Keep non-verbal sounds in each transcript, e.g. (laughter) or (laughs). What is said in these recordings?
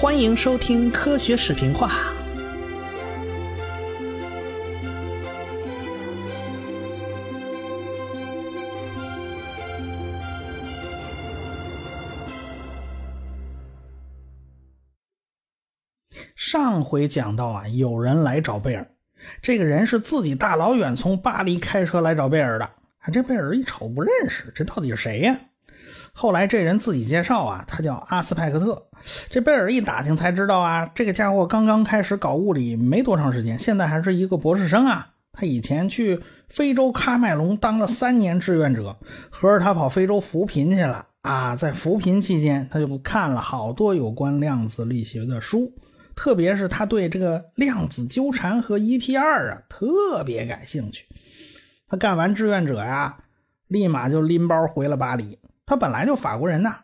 欢迎收听科学视频化。上回讲到啊，有人来找贝尔，这个人是自己大老远从巴黎开车来找贝尔的。这贝尔一瞅不认识，这到底是谁呀？后来这人自己介绍啊，他叫阿斯派克特。这贝尔一打听才知道啊，这个家伙刚刚开始搞物理没多长时间，现在还是一个博士生啊。他以前去非洲喀麦隆当了三年志愿者，合着他跑非洲扶贫去了啊。在扶贫期间，他就看了好多有关量子力学的书，特别是他对这个量子纠缠和 EPR 啊特别感兴趣。他干完志愿者呀，立马就拎包回了巴黎。他本来就法国人呐，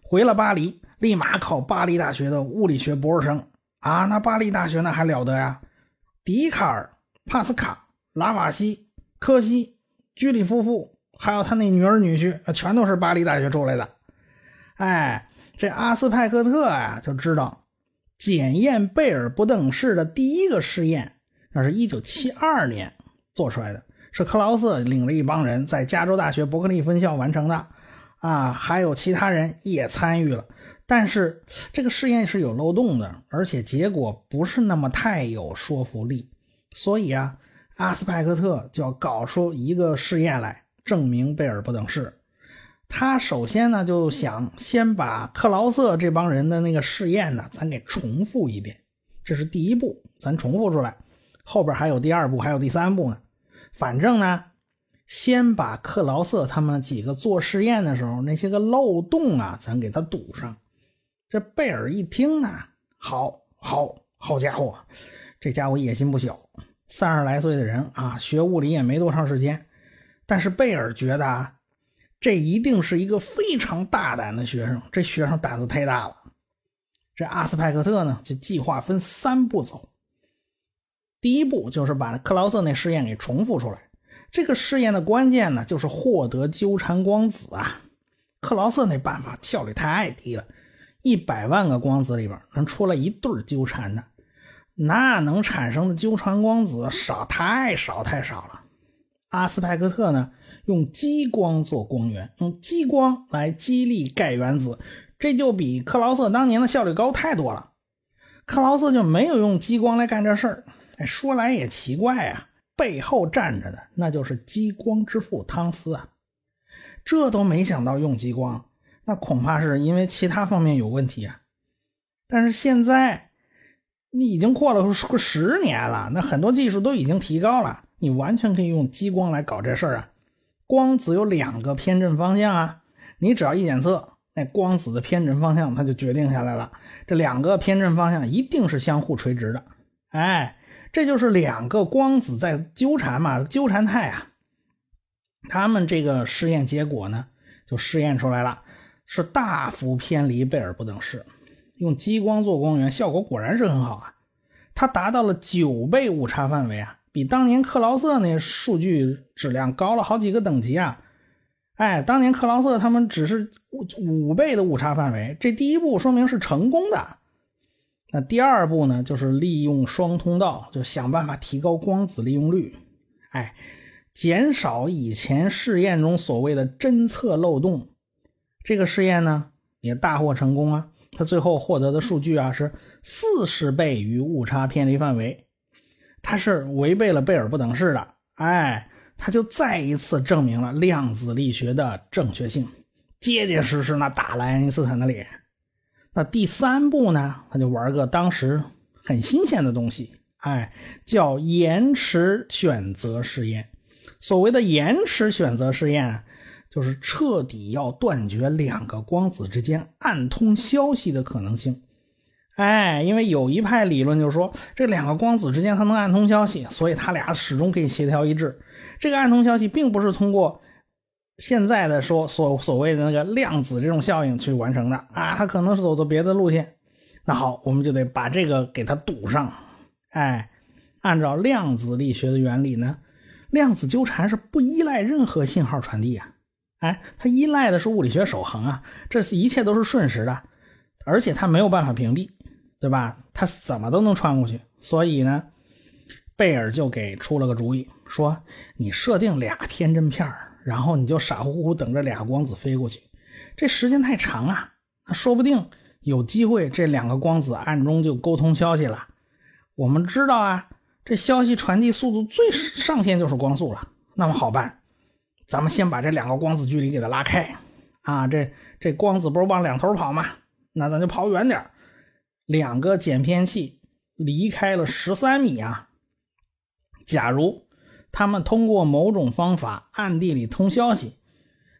回了巴黎，立马考巴黎大学的物理学博士生啊。那巴黎大学那还了得呀？笛卡尔、帕斯卡、拉瓦锡、柯西、居里夫妇，还有他那女儿女婿，全都是巴黎大学出来的。哎，这阿斯派克特呀，就知道检验贝尔不等式的第一个试验，那是一九七二年做出来的。是克劳瑟领了一帮人在加州大学伯克利分校完成的，啊，还有其他人也参与了。但是这个试验是有漏洞的，而且结果不是那么太有说服力。所以啊，阿斯派克特就要搞出一个试验来证明贝尔不等式。他首先呢就想先把克劳瑟这帮人的那个试验呢，咱给重复一遍。这是第一步，咱重复出来，后边还有第二步，还有第三步呢。反正呢，先把克劳瑟他们几个做实验的时候那些个漏洞啊，咱给他堵上。这贝尔一听呢，好好好家伙，这家伙野心不小，三十来岁的人啊，学物理也没多长时间。但是贝尔觉得啊，这一定是一个非常大胆的学生，这学生胆子太大了。这阿斯派克特呢，就计划分三步走。第一步就是把克劳瑟那试验给重复出来。这个试验的关键呢，就是获得纠缠光子啊。克劳瑟那办法效率太低了，一百万个光子里边能出来一对纠缠的，那能产生的纠缠光子少太少太少了。阿斯派克特呢，用激光做光源，用激光来激励钙原子，这就比克劳瑟当年的效率高太多了。克劳瑟就没有用激光来干这事儿。哎，说来也奇怪啊，背后站着的那就是激光之父汤斯啊，这都没想到用激光，那恐怕是因为其他方面有问题啊。但是现在你已经过了十年了，那很多技术都已经提高了，你完全可以用激光来搞这事儿啊。光子有两个偏振方向啊，你只要一检测，那光子的偏振方向它就决定下来了，这两个偏振方向一定是相互垂直的，哎。这就是两个光子在纠缠嘛，纠缠态啊。他们这个试验结果呢，就试验出来了，是大幅偏离贝尔不等式。用激光做光源，效果果然是很好啊，它达到了九倍误差范围啊，比当年克劳瑟那数据质量高了好几个等级啊。哎，当年克劳瑟他们只是五五倍的误差范围，这第一步说明是成功的。那第二步呢，就是利用双通道，就想办法提高光子利用率，哎，减少以前试验中所谓的侦测漏洞。这个试验呢也大获成功啊，他最后获得的数据啊是四十倍于误差偏离范围，他是违背了贝尔不等式的，哎，他就再一次证明了量子力学的正确性，结结实实那打了爱因斯坦的脸。那第三步呢？他就玩个当时很新鲜的东西，哎，叫延迟选择试验。所谓的延迟选择试验，就是彻底要断绝两个光子之间暗通消息的可能性。哎，因为有一派理论就是说，这两个光子之间它能暗通消息，所以它俩始终可以协调一致。这个暗通消息并不是通过。现在的说所所谓的那个量子这种效应去完成的啊，它可能是走的别的路线。那好，我们就得把这个给它堵上。哎，按照量子力学的原理呢，量子纠缠是不依赖任何信号传递啊。哎，它依赖的是物理学守恒啊，这一切都是瞬时的，而且它没有办法屏蔽。对吧？他怎么都能穿过去。所以呢，贝尔就给出了个主意，说你设定俩偏振片然后你就傻乎乎等着俩光子飞过去。这时间太长啊，那说不定有机会这两个光子暗中就沟通消息了。我们知道啊，这消息传递速度最上限就是光速了。那么好办，咱们先把这两个光子距离给它拉开啊。这这光子不是往两头跑吗？那咱就跑远点两个减偏器离开了十三米啊。假如他们通过某种方法暗地里通消息，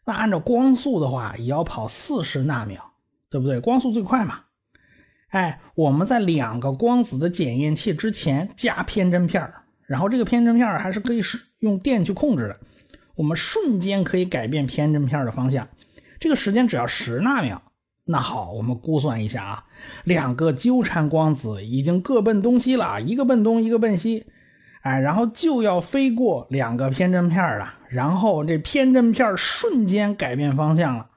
那按照光速的话，也要跑四十纳秒，对不对？光速最快嘛。哎，我们在两个光子的检验器之前加偏振片然后这个偏振片还是可以使用电去控制的，我们瞬间可以改变偏振片的方向，这个时间只要十纳秒。那好，我们估算一下啊，两个纠缠光子已经各奔东西了，一个奔东，一个奔西，哎，然后就要飞过两个偏振片了，然后这偏振片瞬间改变方向了，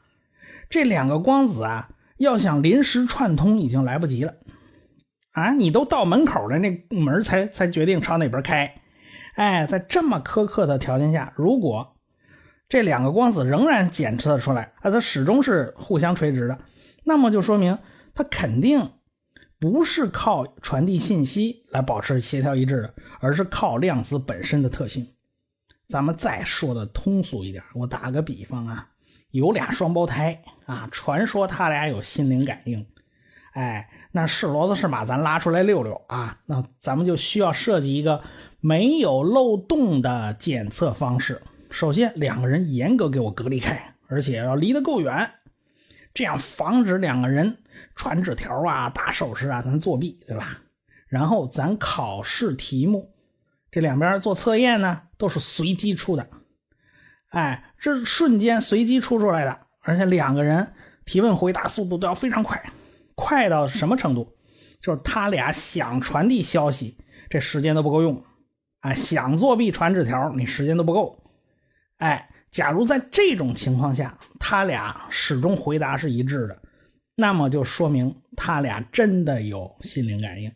这两个光子啊。要想临时串通，已经来不及了，啊！你都到门口了，那门才才决定朝哪边开。哎，在这么苛刻的条件下，如果这两个光子仍然检测出来，啊，它始终是互相垂直的，那么就说明它肯定不是靠传递信息来保持协调一致的，而是靠量子本身的特性。咱们再说的通俗一点，我打个比方啊。有俩双胞胎啊，传说他俩有心灵感应，哎，那是骡子是马，咱拉出来溜溜啊。那咱们就需要设计一个没有漏洞的检测方式。首先，两个人严格给我隔离开，而且要离得够远，这样防止两个人传纸条啊、打手势啊，咱作弊，对吧？然后咱考试题目，这两边做测验呢，都是随机出的。哎，这瞬间随机出出来的，而且两个人提问回答速度都要非常快，快到什么程度？就是他俩想传递消息，这时间都不够用。哎，想作弊传纸条，你时间都不够。哎，假如在这种情况下，他俩始终回答是一致的，那么就说明他俩真的有心灵感应。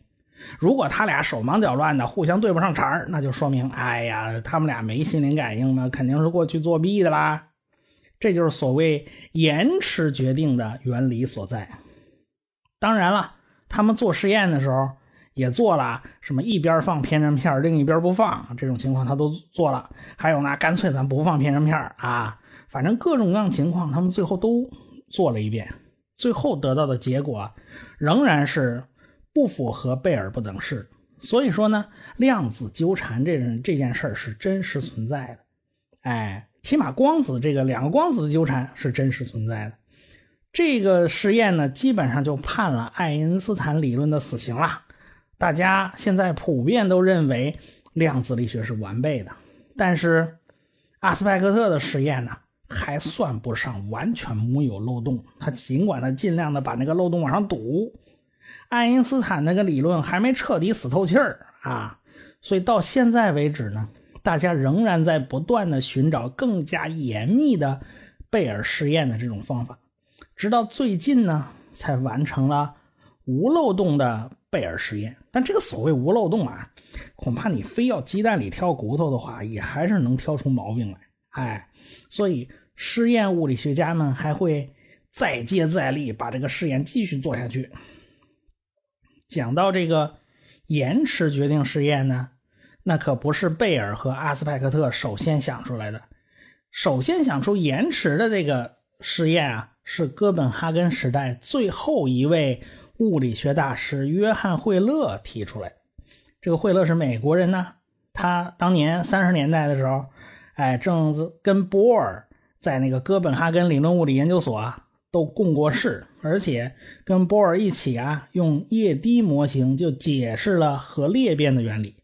如果他俩手忙脚乱的，互相对不上茬那就说明，哎呀，他们俩没心灵感应呢，肯定是过去作弊的啦。这就是所谓延迟决定的原理所在。当然了，他们做实验的时候也做了什么一边放偏振片，另一边不放这种情况，他都做了。还有呢，干脆咱不放偏振片啊，反正各种各样情况，他们最后都做了一遍，最后得到的结果仍然是。不符合贝尔不等式，所以说呢，量子纠缠这这件事儿是真实存在的。哎，起码光子这个两个光子的纠缠是真实存在的。这个实验呢，基本上就判了爱因斯坦理论的死刑了。大家现在普遍都认为量子力学是完备的，但是阿斯派克特的实验呢，还算不上完全没有漏洞。他尽管他尽量的把那个漏洞往上堵。爱因斯坦那个理论还没彻底死透气儿啊，所以到现在为止呢，大家仍然在不断的寻找更加严密的贝尔实验的这种方法，直到最近呢，才完成了无漏洞的贝尔实验。但这个所谓无漏洞啊，恐怕你非要鸡蛋里挑骨头的话，也还是能挑出毛病来。哎，所以实验物理学家们还会再接再厉，把这个实验继续做下去。讲到这个延迟决定实验呢，那可不是贝尔和阿斯派克特首先想出来的。首先想出延迟的这个实验啊，是哥本哈根时代最后一位物理学大师约翰惠勒提出来。这个惠勒是美国人呢，他当年三十年代的时候，哎，正跟波尔在那个哥本哈根理论物理研究所啊。都共过事，而且跟波尔一起啊，用液滴模型就解释了核裂变的原理。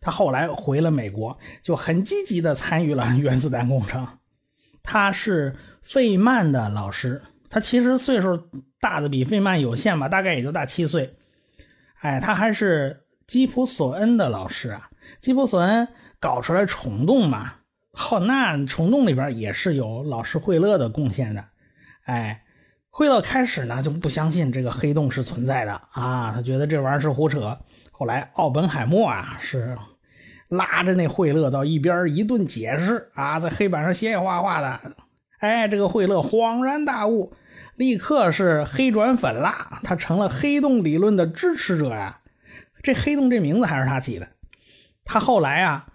他后来回了美国，就很积极地参与了 (laughs) 原子弹工程。他是费曼的老师，他其实岁数大的比费曼有限吧，大概也就大七岁。哎，他还是基普索恩的老师啊。基普索恩搞出来虫洞嘛，后那虫洞里边也是有老师惠勒的贡献的。哎。惠勒开始呢就不相信这个黑洞是存在的啊，他觉得这玩意儿是胡扯。后来奥本海默啊是拉着那惠勒到一边一顿解释啊，在黑板上写写画画的。哎，这个惠勒恍然大悟，立刻是黑转粉啦，他成了黑洞理论的支持者呀。这黑洞这名字还是他起的。他后来啊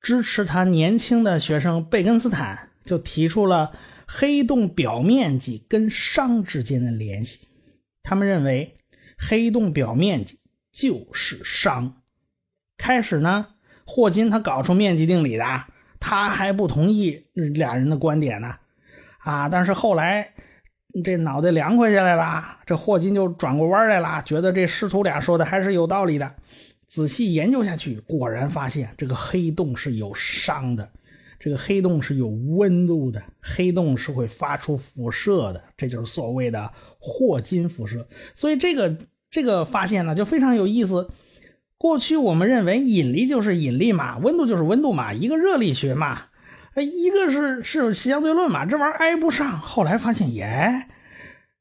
支持他年轻的学生贝根斯坦，就提出了。黑洞表面积跟熵之间的联系，他们认为黑洞表面积就是熵。开始呢，霍金他搞出面积定理的，他还不同意俩人的观点呢。啊，但是后来这脑袋凉快下来了，这霍金就转过弯来了，觉得这师徒俩说的还是有道理的。仔细研究下去，果然发现这个黑洞是有熵的。这个黑洞是有温度的，黑洞是会发出辐射的，这就是所谓的霍金辐射。所以这个这个发现呢，就非常有意思。过去我们认为引力就是引力嘛，温度就是温度嘛，一个热力学嘛，一个是是相对论嘛，这玩意儿挨不上。后来发现，耶，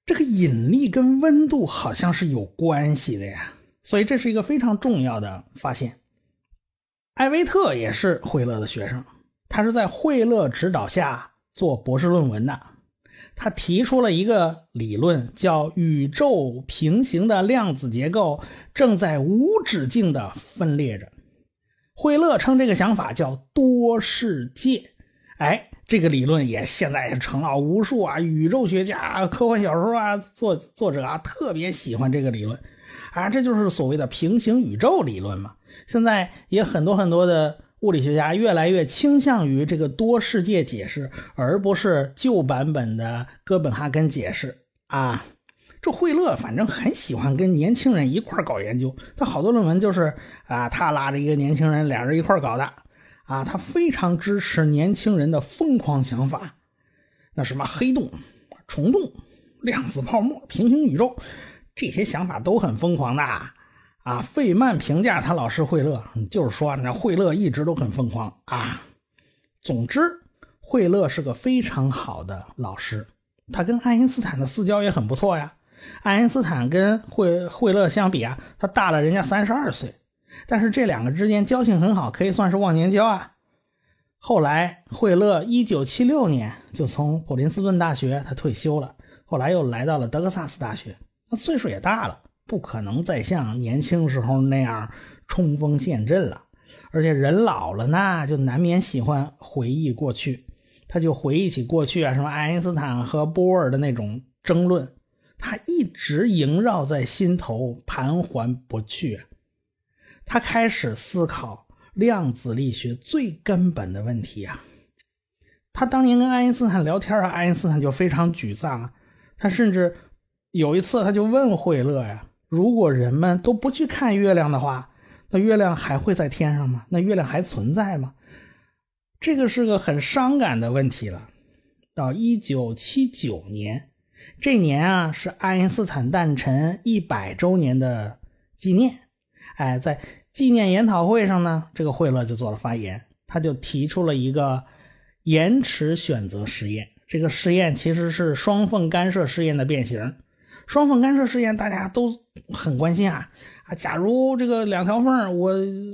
这个引力跟温度好像是有关系的呀。所以这是一个非常重要的发现。艾维特也是惠勒的学生。他是在惠勒指导下做博士论文的，他提出了一个理论，叫宇宙平行的量子结构正在无止境的分裂着。惠勒称这个想法叫多世界。哎，这个理论也现在也成了无数啊宇宙学家、科幻小说啊作作者啊特别喜欢这个理论啊，这就是所谓的平行宇宙理论嘛。现在也很多很多的。物理学家越来越倾向于这个多世界解释，而不是旧版本的哥本哈根解释啊。这惠勒反正很喜欢跟年轻人一块搞研究，他好多论文就是啊，他拉着一个年轻人，俩人一块搞的啊。他非常支持年轻人的疯狂想法，那什么黑洞、虫洞、量子泡沫、平行宇宙，这些想法都很疯狂的。啊，费曼评价他老师惠勒，就是说那惠勒一直都很疯狂啊。总之，惠勒是个非常好的老师，他跟爱因斯坦的私交也很不错呀。爱因斯坦跟惠惠勒相比啊，他大了人家三十二岁，但是这两个之间交情很好，可以算是忘年交啊。后来，惠勒一九七六年就从普林斯顿大学他退休了，后来又来到了德克萨斯大学，那岁数也大了。不可能再像年轻时候那样冲锋陷阵了，而且人老了呢，就难免喜欢回忆过去。他就回忆起过去啊，什么爱因斯坦和波尔的那种争论，他一直萦绕在心头，盘桓不去。他开始思考量子力学最根本的问题啊。他当年跟爱因斯坦聊天啊，爱因斯坦就非常沮丧啊。他甚至有一次，他就问惠勒呀。如果人们都不去看月亮的话，那月亮还会在天上吗？那月亮还存在吗？这个是个很伤感的问题了。到一九七九年，这年啊是爱因斯坦诞辰一百周年的纪念。哎，在纪念研讨会上呢，这个惠勒就做了发言，他就提出了一个延迟选择实验。这个实验其实是双缝干涉试验的变形。双缝干涉试验大家都很关心啊啊！假如这个两条缝，我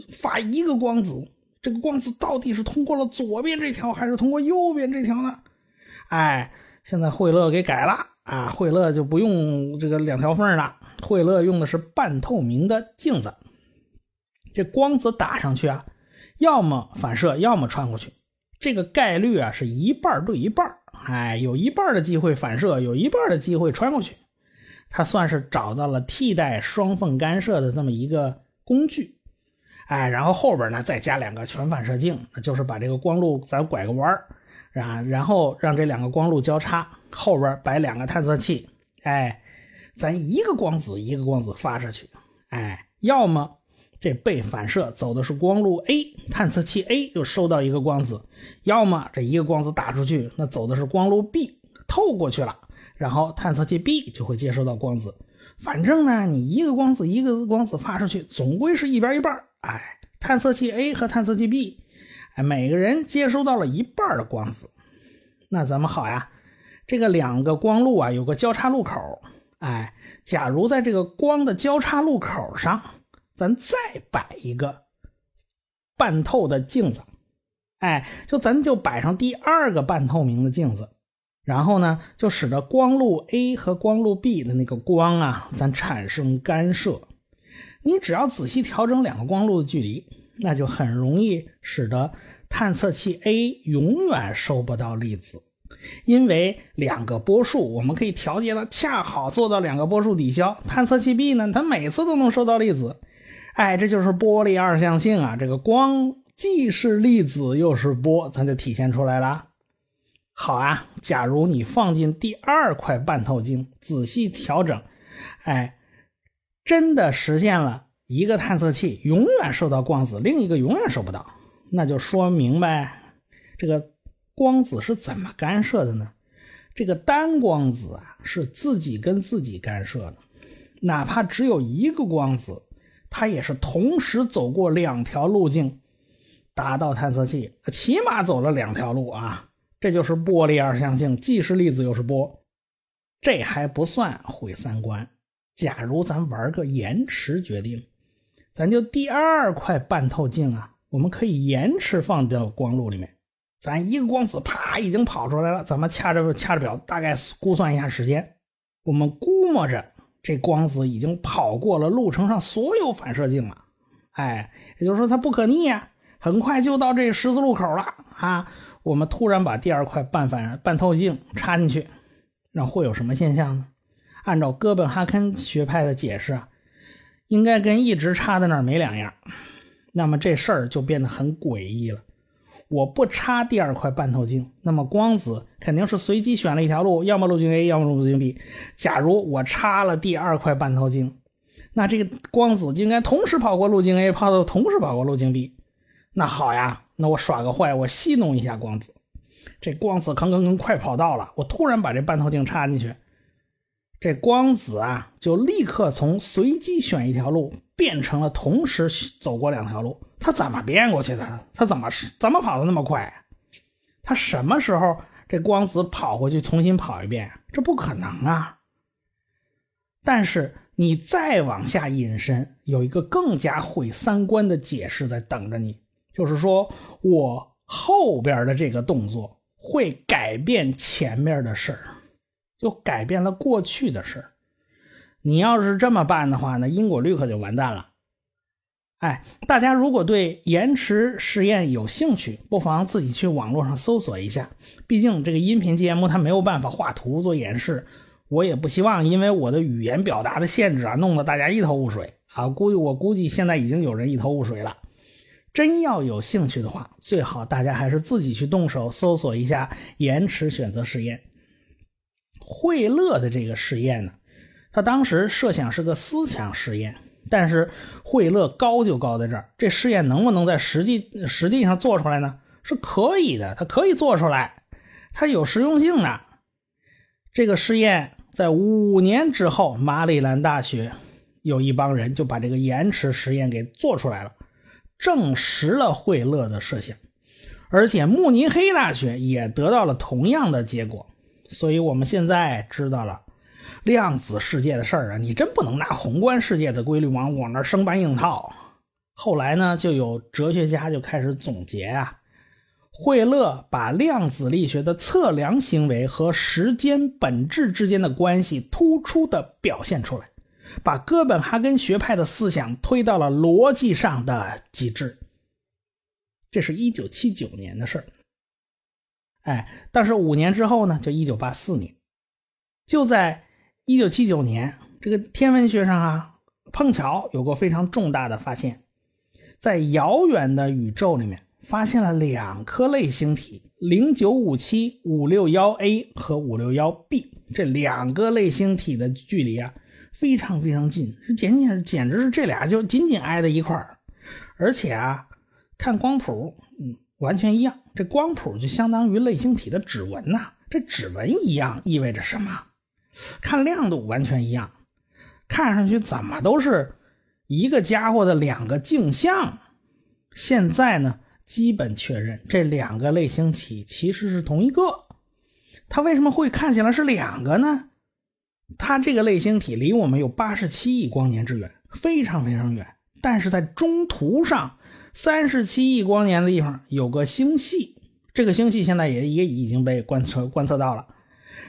发一个光子，这个光子到底是通过了左边这条，还是通过右边这条呢？哎，现在惠勒给改了啊，惠勒就不用这个两条缝了，惠勒用的是半透明的镜子，这光子打上去啊，要么反射，要么穿过去，这个概率啊是一半对一半，哎，有一半的机会反射，有一半的机会穿过去。他算是找到了替代双缝干涉的这么一个工具，哎，然后后边呢再加两个全反射镜，就是把这个光路咱拐个弯儿，啊，然后让这两个光路交叉，后边摆两个探测器，哎，咱一个光子一个光子发出去，哎，要么这被反射走的是光路 A，探测器 A 就收到一个光子，要么这一个光子打出去，那走的是光路 B，透过去了。然后探测器 B 就会接收到光子，反正呢，你一个光子一个光子发出去，总归是一边一半哎，探测器 A 和探测器 B，哎，每个人接收到了一半的光子。那咱们好呀，这个两个光路啊有个交叉路口，哎，假如在这个光的交叉路口上，咱再摆一个半透的镜子，哎，就咱就摆上第二个半透明的镜子，然后呢，就使得光路 A 和光路 B 的那个光啊，咱产生干涉。你只要仔细调整两个光路的距离，那就很容易使得探测器 A 永远收不到粒子。因为两个波束，我们可以调节的恰好做到两个波束抵消。探测器 B 呢，它每次都能收到粒子，哎，这就是波粒二象性啊！这个光既是粒子又是波，咱就体现出来了。好啊，假如你放进第二块半透镜，仔细调整，哎，真的实现了一个探测器永远受到光子，另一个永远收不到，那就说明白这个。光子是怎么干涉的呢？这个单光子啊，是自己跟自己干涉的，哪怕只有一个光子，它也是同时走过两条路径，达到探测器，起码走了两条路啊！这就是波粒二象性，既是粒子又是波。这还不算毁三观。假如咱玩个延迟决定，咱就第二块半透镜啊，我们可以延迟放到光路里面。咱一个光子啪已经跑出来了，咱们掐着掐着表，大概估算一下时间。我们估摸着这光子已经跑过了路程上所有反射镜了，哎，也就是说它不可逆呀，很快就到这十字路口了啊！我们突然把第二块半反半透镜插进去，那会有什么现象呢？按照哥本哈根学派的解释啊，应该跟一直插在那儿没两样。那么这事儿就变得很诡异了。我不插第二块半透镜，那么光子肯定是随机选了一条路，要么路径 A，要么路径 B。假如我插了第二块半透镜，那这个光子就应该同时跑过路径 A，跑到同时跑过路径 B。那好呀，那我耍个坏，我戏弄一下光子。这光子吭吭吭快跑到了，我突然把这半透镜插进去，这光子啊就立刻从随机选一条路变成了同时走过两条路。他怎么变过去的？他怎么怎么跑的那么快？他什么时候这光子跑回去重新跑一遍？这不可能啊！但是你再往下引申，有一个更加毁三观的解释在等着你，就是说我后边的这个动作会改变前面的事，就改变了过去的事。你要是这么办的话，那因果律可就完蛋了。哎，大家如果对延迟实验有兴趣，不妨自己去网络上搜索一下。毕竟这个音频节目它没有办法画图做演示，我也不希望因为我的语言表达的限制啊，弄得大家一头雾水啊。估计我估计现在已经有人一头雾水了。真要有兴趣的话，最好大家还是自己去动手搜索一下延迟选择实验。惠勒的这个实验呢，他当时设想是个思想实验。但是惠勒高就高在这儿，这试验能不能在实际实际上做出来呢？是可以的，它可以做出来，它有实用性的。这个试验在五年之后，马里兰大学有一帮人就把这个延迟实验给做出来了，证实了惠勒的设想，而且慕尼黑大学也得到了同样的结果。所以我们现在知道了。量子世界的事儿啊，你真不能拿宏观世界的规律往往那儿生搬硬套。后来呢，就有哲学家就开始总结啊，惠勒把量子力学的测量行为和时间本质之间的关系突出的表现出来，把哥本哈根学派的思想推到了逻辑上的极致。这是一九七九年的事儿。哎，但是五年之后呢，就一九八四年，就在。一九七九年，这个天文学上啊，碰巧有个非常重大的发现，在遥远的宇宙里面发现了两颗类星体零九五七五六幺 A 和五六幺 B 这两个类星体的距离啊，非常非常近，是简简简直是这俩就紧紧挨在一块儿，而且啊，看光谱，嗯，完全一样，这光谱就相当于类星体的指纹呐，这指纹一样意味着什么？看亮度完全一样，看上去怎么都是一个家伙的两个镜像。现在呢，基本确认这两个类星体其实是同一个。它为什么会看起来是两个呢？它这个类星体离我们有八十七亿光年之远，非常非常远。但是在中途上，三十七亿光年的地方有个星系，这个星系现在也也已经被观测观测到了。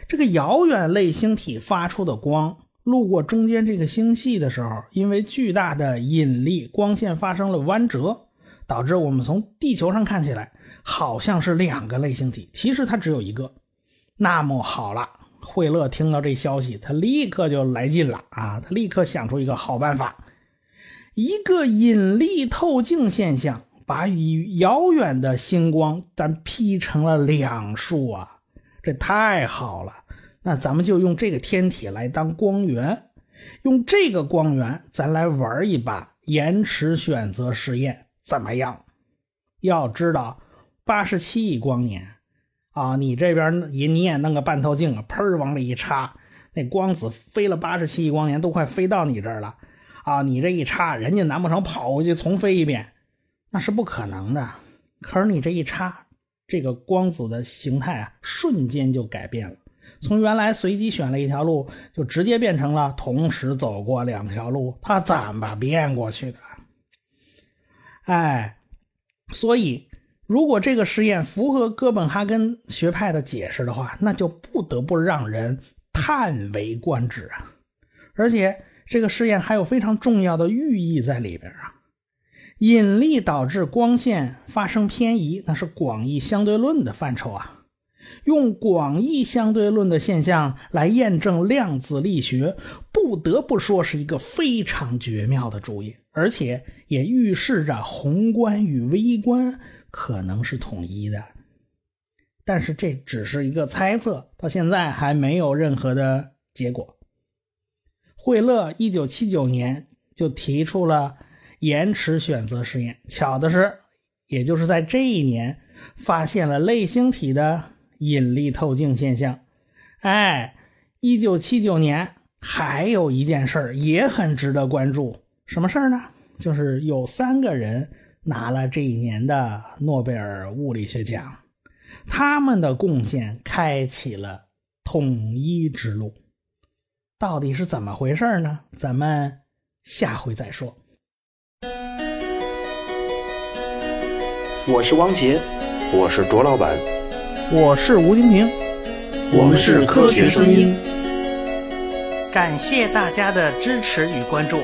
这个遥远类星体发出的光路过中间这个星系的时候，因为巨大的引力，光线发生了弯折，导致我们从地球上看起来好像是两个类星体，其实它只有一个。那么好了，惠勒听到这消息，他立刻就来劲了啊！他立刻想出一个好办法，一个引力透镜现象，把与遥远的星光咱劈成了两束啊！这太好了，那咱们就用这个天体来当光源，用这个光源，咱来玩一把延迟选择实验，怎么样？要知道，八十七亿光年。啊，你这边也你也弄个半透镜啊，砰往里一插，那光子飞了八十七亿光年，都快飞到你这儿了。啊，你这一插，人家难不成跑过去重飞一遍？那是不可能的。可是你这一插，这个光子的形态啊，瞬间就改变了，从原来随机选了一条路，就直接变成了同时走过两条路。它怎么变过去的？哎，所以。如果这个实验符合哥本哈根学派的解释的话，那就不得不让人叹为观止啊！而且这个实验还有非常重要的寓意在里边啊。引力导致光线发生偏移，那是广义相对论的范畴啊。用广义相对论的现象来验证量子力学，不得不说是一个非常绝妙的主意，而且也预示着宏观与微观。可能是统一的，但是这只是一个猜测，到现在还没有任何的结果。惠勒一九七九年就提出了延迟选择实验，巧的是，也就是在这一年发现了类星体的引力透镜现象。哎，一九七九年还有一件事也很值得关注，什么事儿呢？就是有三个人。拿了这一年的诺贝尔物理学奖，他们的贡献开启了统一之路。到底是怎么回事呢？咱们下回再说。我是汪杰，我是卓老板，我是吴金平，我们是科学声音。感谢大家的支持与关注。